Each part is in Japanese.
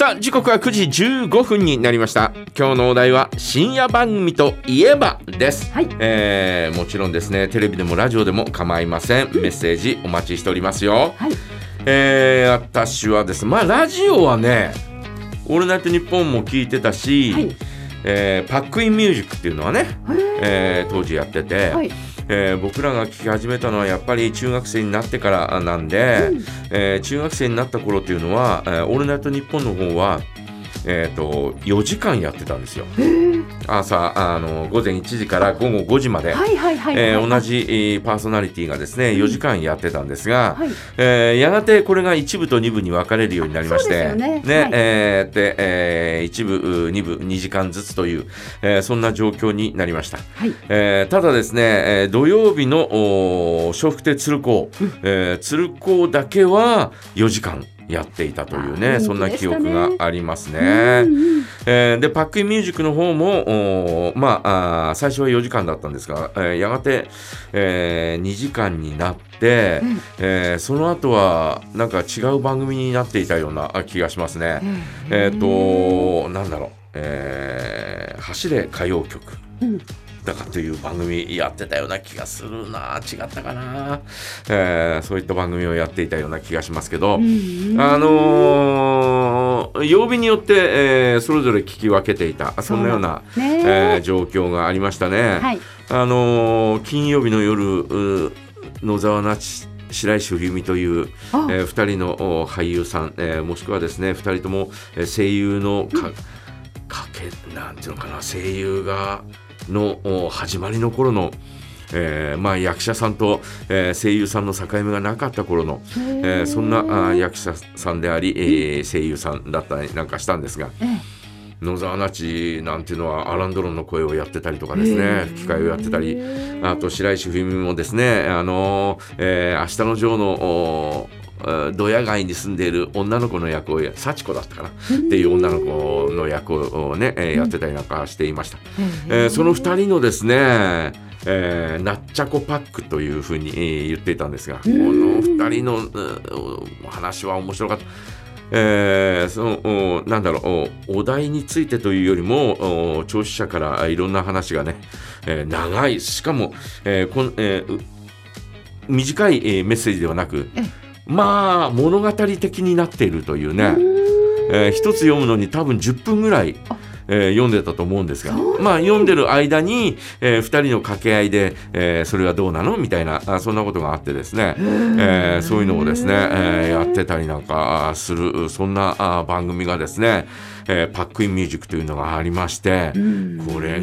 さあ時刻は9時15分になりました。今日のお題は深夜番組といえばです、はい。えーもちろんですねテレビでもラジオでも構いません。メッセージお待ちしておりますよ。はい。えー私はですねまあラジオはね「オールナイトニッポン」も聞いてたし、はい。えーパックインミュージックっていうのはね、えー当時やってて、はいえー僕らが聴き始めたのはやっぱり中学生になってからなんで、えー中学生になった頃っていうのは「えーオールナイトニッポン」の方は、えー、と4時間やってたんですよ。朝あの午前1時から午後5時まで、同じえーパーソナリティがですね4時間やってたんですが、はい。えーやがてこれが1部と2部に分かれるようになりましてね。はい。えーでえー1部2部2時間ずつという、えーそんな状況になりました。はい。えーただですね、えー土曜日の笑福亭鶴光、えー鶴光だけは4時間やっていたというねそんな記憶がありますね。うんうんえーでパックインミュージックの方もまあ最初は4時間だったんですが、えーやがて、え2時間になって、うんえーその後はなんか違う番組になっていたようなあ気がしますね。えっ、となんだろう、えー走れ歌謡曲。うんだかという番組やってたような気がするな。違ったかな、えーそういった番組をやっていたような気がしますけど、うんあのー曜日によって、えーそれぞれ聞き分けていた。そんなようなね。えー状況がありましたね。はい。あのー金曜日の夜う野沢那智白石冬美という、あ。えー、2人のお俳優さん、えーもしくはですね2人とも、えー声優のか,、かけなんていうのかな声優がのお始まりの頃の、えーまあ、役者さんと、えー声優さんの境目がなかった頃の、えーそんなあー役者さんであり、えー声優さんだったりなんかしたんですが。え野沢那智なんていうのはアランドロンの声をやってたりとかですへねー。吹き替えをやってたりあと白石冬美もですねあの、えー明日のジョーのドヤ街に住んでいる女の子の役をや幸子だったかな。っていう女の子の役をね、えーやってたりなんかしていました、えーその2人のですねえー、ナッチャコパックというふうに、えー言っていたんですが、この2人の話は面白かった。えーそのおなんだろうおお題についてというよりもお聴取者からいろんな話がね、えー長い。しかも、えーこんえーう短い、えーメッセージではなくえまあ物語的になっているというね、えー一つ読むのに多分10分ぐらい、えー読んでたと思うんですがまあ読んでる間に、え2人の掛け合いで、えーそれはどうなの？みたいなあそんなことがあってですね、えーそういうのをですね、えーやってたりなんかするそんなあ番組がですね、えーパックインミュージックというのがありまして、これ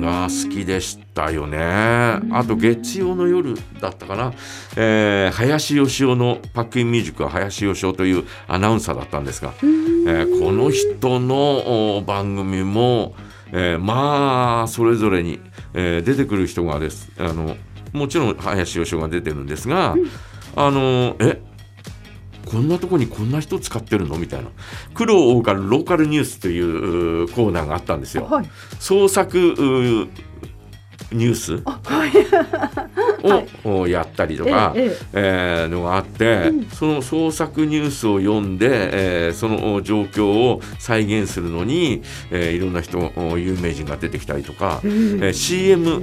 が好きでしたよね。あと月曜の夜だったかな、えー林芳雄のパックインミュージックは林芳雄というアナウンサーだったんですが、えーこの人のお番組も、えーまあそれぞれに、えー出てくる人がです。あのもちろん林芳雄が出てるんですが、あのえこんなとこにこんな人使ってるの？みたいな。黒を追うからローカルニュースといううコーナーがあったんですよ。はい。創作うニュース？を、をやったりとか、ええのがあって、その創作ニュースを読んで、えーその状況を再現するのに、えーいろんな人お有名人が出てきたりとか、えー CM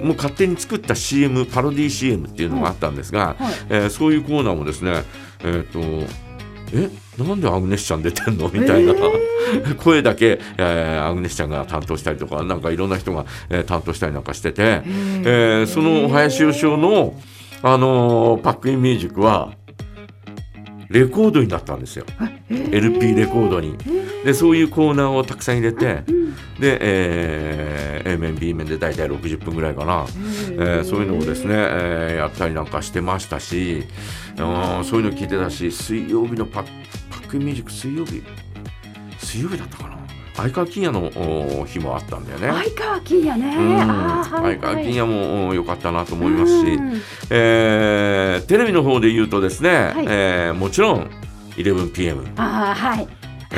もう勝手に作った CM パロディ CM っていうのがあったんですが、はい。えーそういうコーナーもですねえっ、とえなんでアグネスちゃん出てんの？みたいな、声だけ、えーアグネスちゃんが担当したりとかなんかいろんな人が、えー担当したりなんかしてて、えー。その林芳雄の、あのーパックインミュージックはレコードになったんですよ。LP レコードに。でそういうコーナーをたくさん入れてで、えー A 面 B 面で大体60分ぐらいかな、えーそういうのをですね、えーやったりなんかしてましたしうんそういうの聞いてたし水曜日のパッパックミュージック水曜日水曜日だったかな。相川金也のお日もあったんだよね。相川金也ね。うん。相川金也もお良かったなと思いますし、うん。えーテレビの方で言うとですね、はい。えーもちろん 11pm あーはい。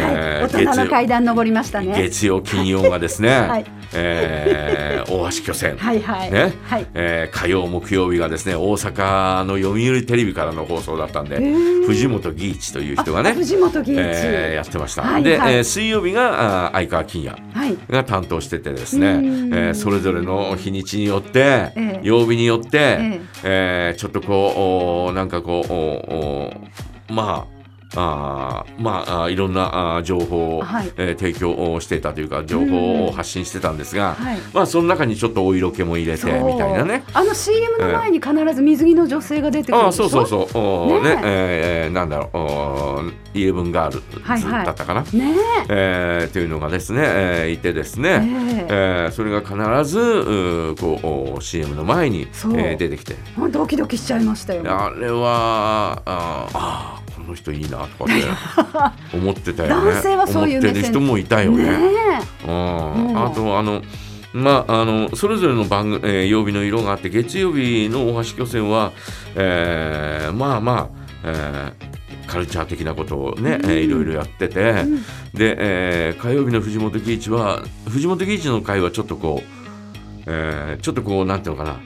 はい、えー大人の階段登りましたね。月曜金曜がですね、はいえー大橋巨泉、はいはい。ねはい。えー火曜木曜日がですね大阪の読売テレビからの放送だったんで、ー藤本義一という人がね、藤本義一。えーやってました、はいはいで、えー水曜日があー相川金也はい。が担当しててですね、えうんーそれぞれの日にちによって、ええ曜日によって、ええーちょっとこうおーなんかこうおおまああーまあいろんなあー情報を、はい。えー提供をしていたというか情報を発信してたんですが、はい。まあその中にちょっとお色気も入れてみたいなね。あの CM の前に必ず水着の女性が出てくるでしょ？そうそうそう。おーね。ね。えーえーなんだろう。おーイレブンガールズはいはいだったかな、ね。えーというのがですね、えーいてですえ。ね、え。ええーそれが必ずうーこうお CM の前に、えー出てきて。ドキドキしちゃいましたよ。あれはあーあの人いいなとかって 思ってたよね。男性はそういう目線思ってる人もいたよね。ねうん。うん。あとあのまあ、あのそれぞれの番組、えー曜日の色があって月曜日の大橋巨泉は、えーまあまあ、えーカルチャー的なことをね、えーいろいろやってて、ん。で、えー火曜日の藤本義一は藤本義一の会はちょっとこう、えーちょっとこうなんていうのかな、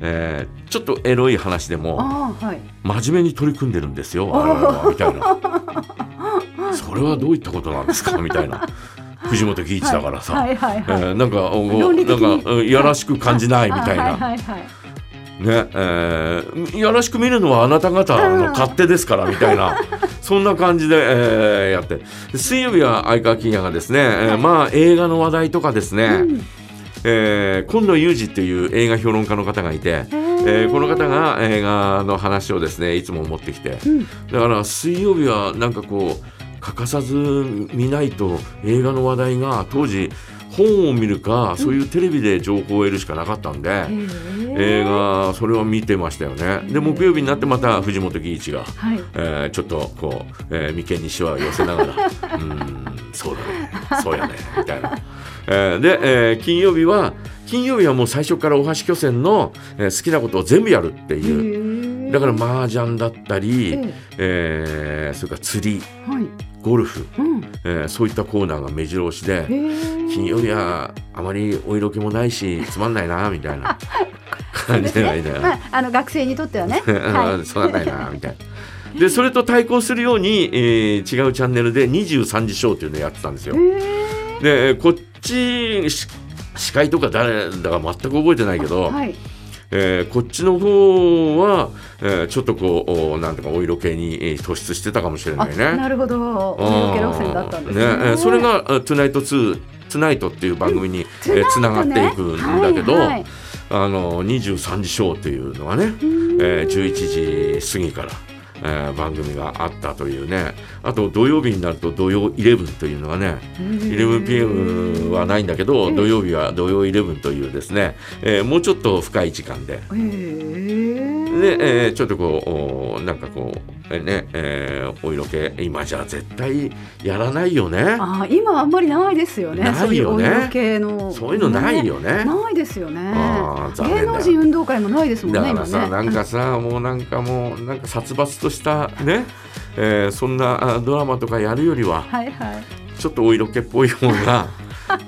えーちょっとエロい話でえ。もはい。真面目に取り組んでるんですよみたいな。それはどういったことなんですか みたいな。藤本義一だからさ、はいはいはい。えーなんかなんかうんいやらしく感じないみたいな、あはいはいはい。ねえーいやらしく見るのはあなた方の勝手ですからみたいな。そんな感じで、えーやって。で水曜日は相川金也がですね、えーまあ映画の話題とかですね、うんえー今野裕二っていう映画評論家の方がいて、えーこの方が映画の話をですねいつも持ってきて。うん。だから水曜日はなんかこう欠かさず見ないと映画の話題が当時本を見るかそういうテレビで情報を得るしかなかったんで、へ映え画それは見てましたよねで木曜日になってまた藤本義一が、はい。えーちょっとこう、えー眉間にしわを寄せながら「うーんそうだねそうやね」みたいな。えーで、えー金曜日は金曜日はもう最初から大橋巨泉の、えー好きなことを全部やるっていう。だから麻雀だったり、ええーそれから釣りえはい。ゴルフ、うん。えーそういったコーナーが目白押しで。金曜日はあまりお色気もないしつまんないな みたいな感じでね。まああの学生にとってはね。そうなんないなみたいな。でそれと対抗するように、えー違うチャンネルで23時ショーっていうのをやってたんですよ。でえーこっちし司会とか誰だか全く覚えてないけど、はい。えーこっちの方は、えーちょっとこうおなんとかお色気にえー突出してたかもしれあないね。なるほど。お色気路線だったんですね。ねえーそれが「トゥナイト2」「トゥナイト」っていう番組につな、えー繋がっていくんだけど、はいはいあの23時ショーっていうのがね、えー11時過ぎから、えー番組があったというね。あと土曜日になると土曜11というのがね 11pm はないんだけどええ。土曜日は土曜11というですね、えーもうちょっと深い時間で。で、えーちょっとこうおなんかこう、えーねえーお色気今じゃ絶対やらないよねあ今あんまりないですよね。ないよねそういうの。そういうのないよねないですよね芸能人運動会もないですもんね。だからさ、今ねなんかさもうなんかもうなんか殺伐としたね、えーそんなあドラマとかやるよりははいはい。ちょっとお色気っぽい方が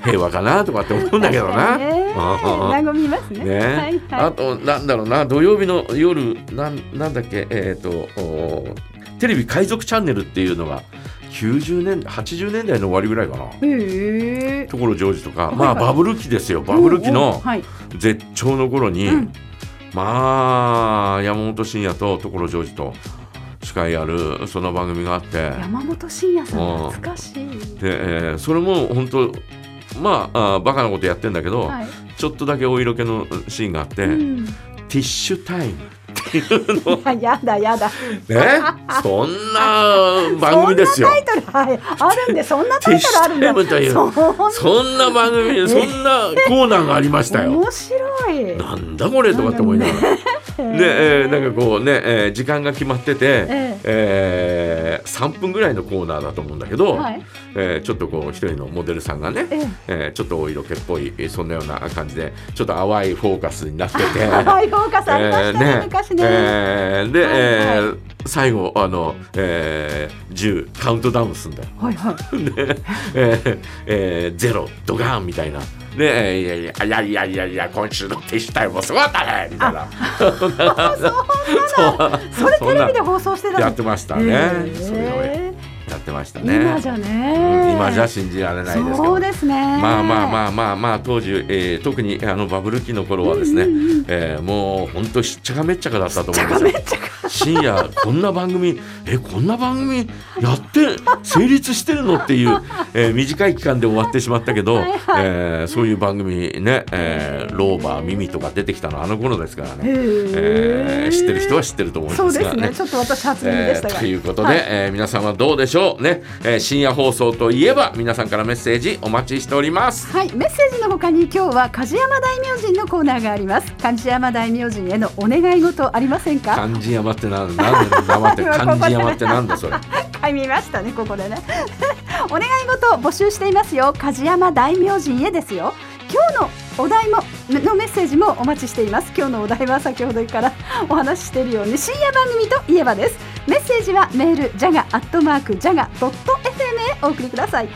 平和かなとかって思うんだけどな。和みますね。ねはいはあとなんだろうな土曜日の夜なんなんだっけ？えっ、とおテレビ海賊チャンネルっていうのが90年80年代の終わりぐらいかな。い。へえ。所ジョージとか、はいまあバブル期ですよバブル期の。絶頂の頃に、うんまあ山本慎也と所ジョージと司会やるその番組があって山本慎也さん懐かしい。で、えーそれも本当まああバカなことやってんだけど、はい。ちょっとだけお色気のシーンがあって、うんティッシュタイムっていうのいや やだやだ。ね？そんな 番組ですよそんなタイトルはいあるんでそんなタイトルあるんだ。というそんな番組そんなコーナーがありましたよ。面白い。なんだこれとかって思いながら。で、えーなんかこうね、えー時間が決まってて、ええー3分ぐらいのコーナーだと思うんだけど、はい。えーちょっとこう一人のモデルさんがね、えええーちょっとお色気っぽいえーそんなような感じでちょっと淡いフォーカスになってて。はい、フォーカスありましたね、昔ね。えーで、はいはいえー最後あの、えー、10カウントダウンすんだよ。はいはい。で、えーえー、ゼロドガーンみたいな。で、えーいやいやいやいやいやいや今週のティッシュタイムもすごかったねみたいな。そう それテレビで放送してたやってましたね。それをやってましたね。今じゃね、うん今じゃ信じられないですけど。そうですね。まあまあまあまあまあ当時、えー特にあのバブル期の頃はですね、えーもう本当しっちゃかめっちゃかだったと思うんですよ深夜こんな番組えこんな番組やって成立してるのっていう、えー短い期間で終わってしまったけど、はいはいえーそういう番組ね、えーローバーミミとか出てきたのあの頃ですからね、えー知ってる人は知ってると思うんそうですがねね。ちょっと私初耳でしたが。えーということで、はいえー皆さんはどうでしょう？ね、えー深夜放送といえば皆さんからメッセージお待ちしておりますはい、メッセージの他に今日は梶山大名人のコーナーがあります。梶山大名人へのお願い事ありませんか？漢字山ってなんだなんだ黙って 漢字山ってなんだそれはい、見ましたね、ここでね。お願い事を募集していますよ。梶山大名人へですよ。今日のお題ものメッセージもお待ちしています。今日のお題は先ほどからお話ししているように深夜番組といえばです。メッセージはメールジャガアットマークジャガドット FM へお送りください。